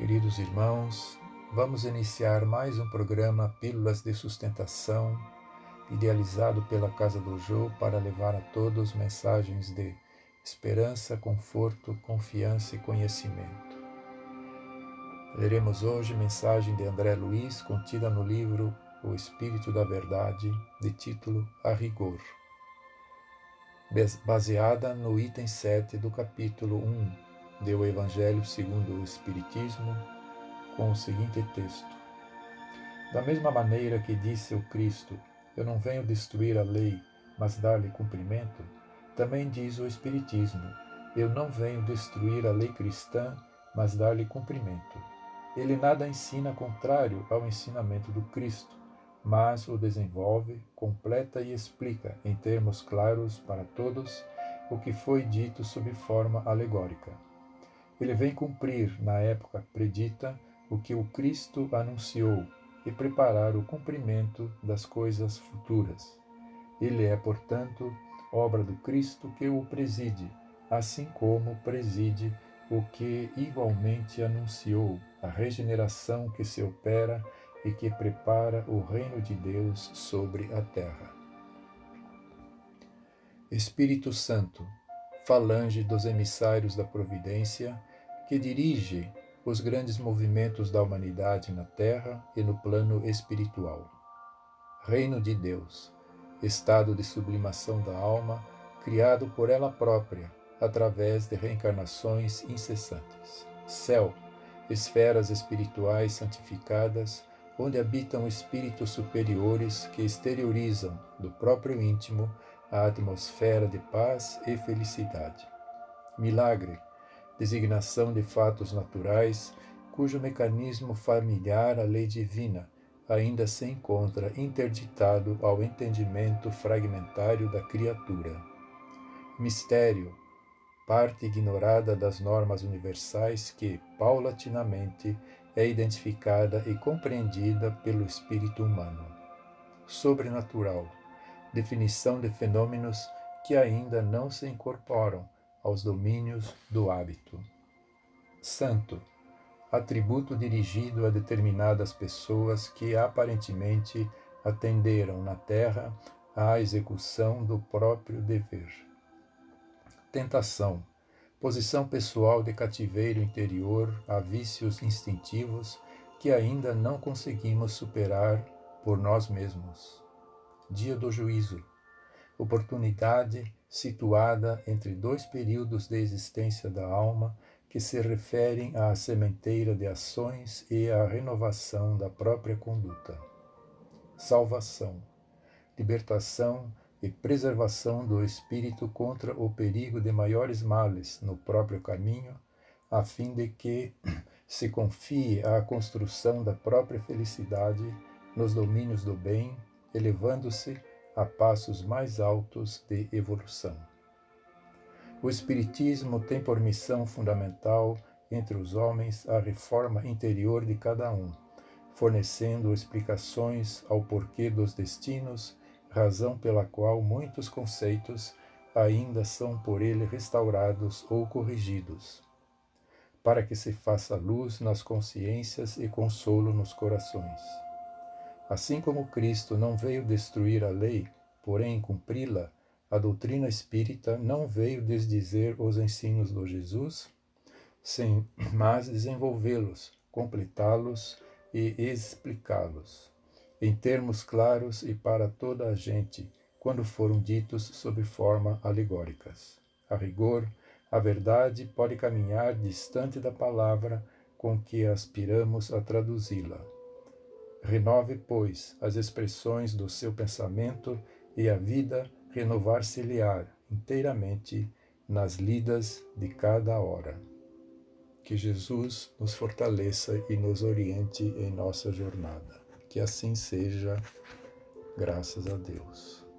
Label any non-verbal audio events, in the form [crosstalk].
Queridos irmãos, vamos iniciar mais um programa Pílulas de Sustentação, idealizado pela Casa do Jô para levar a todos mensagens de esperança, conforto, confiança e conhecimento. Leremos hoje mensagem de André Luiz contida no livro O Espírito da Verdade, de título A Rigor baseada no item 7 do capítulo 1 do Evangelho segundo o Espiritismo, com o seguinte texto: Da mesma maneira que disse o Cristo, eu não venho destruir a lei, mas dar-lhe cumprimento, também diz o Espiritismo, eu não venho destruir a lei cristã, mas dar-lhe cumprimento. Ele nada ensina contrário ao ensinamento do Cristo mas o desenvolve, completa e explica em termos claros para todos o que foi dito sob forma alegórica. Ele vem cumprir, na época predita, o que o Cristo anunciou e preparar o cumprimento das coisas futuras. Ele é, portanto, obra do Cristo que o preside, assim como preside o que igualmente anunciou, a regeneração que se opera e que prepara o reino de Deus sobre a terra. Espírito Santo, falange dos emissários da providência, que dirige os grandes movimentos da humanidade na terra e no plano espiritual. Reino de Deus, estado de sublimação da alma, criado por ela própria, através de reencarnações incessantes. Céu, esferas espirituais santificadas, onde habitam espíritos superiores que exteriorizam do próprio íntimo a atmosfera de paz e felicidade. Milagre, designação de fatos naturais cujo mecanismo familiar à lei divina ainda se encontra interditado ao entendimento fragmentário da criatura. Mistério, parte ignorada das normas universais que, paulatinamente, é identificada e compreendida pelo espírito humano. Sobrenatural definição de fenômenos que ainda não se incorporam aos domínios do hábito. Santo atributo dirigido a determinadas pessoas que aparentemente atenderam na terra à execução do próprio dever. Tentação posição pessoal de cativeiro interior a vícios instintivos que ainda não conseguimos superar por nós mesmos. Dia do juízo, oportunidade situada entre dois períodos de existência da alma que se referem à sementeira de ações e à renovação da própria conduta. Salvação, libertação e preservação do espírito contra o perigo de maiores males no próprio caminho, a fim de que [clears throat] se confie à construção da própria felicidade nos domínios do bem, elevando-se a passos mais altos de evolução. O Espiritismo tem por missão fundamental entre os homens a reforma interior de cada um, fornecendo explicações ao porquê dos destinos razão pela qual muitos conceitos ainda são por ele restaurados ou corrigidos, para que se faça luz nas consciências e consolo nos corações. Assim como Cristo não veio destruir a lei, porém cumpri-la, a doutrina espírita não veio desdizer os ensinos do Jesus, sem mas desenvolvê-los, completá-los e explicá-los em termos claros e para toda a gente, quando foram ditos sob forma alegóricas. A rigor, a verdade pode caminhar distante da palavra com que aspiramos a traduzi-la. Renove, pois, as expressões do seu pensamento e a vida renovar-se-lhe-á inteiramente nas lidas de cada hora. Que Jesus nos fortaleça e nos oriente em nossa jornada. Que assim seja, graças a Deus.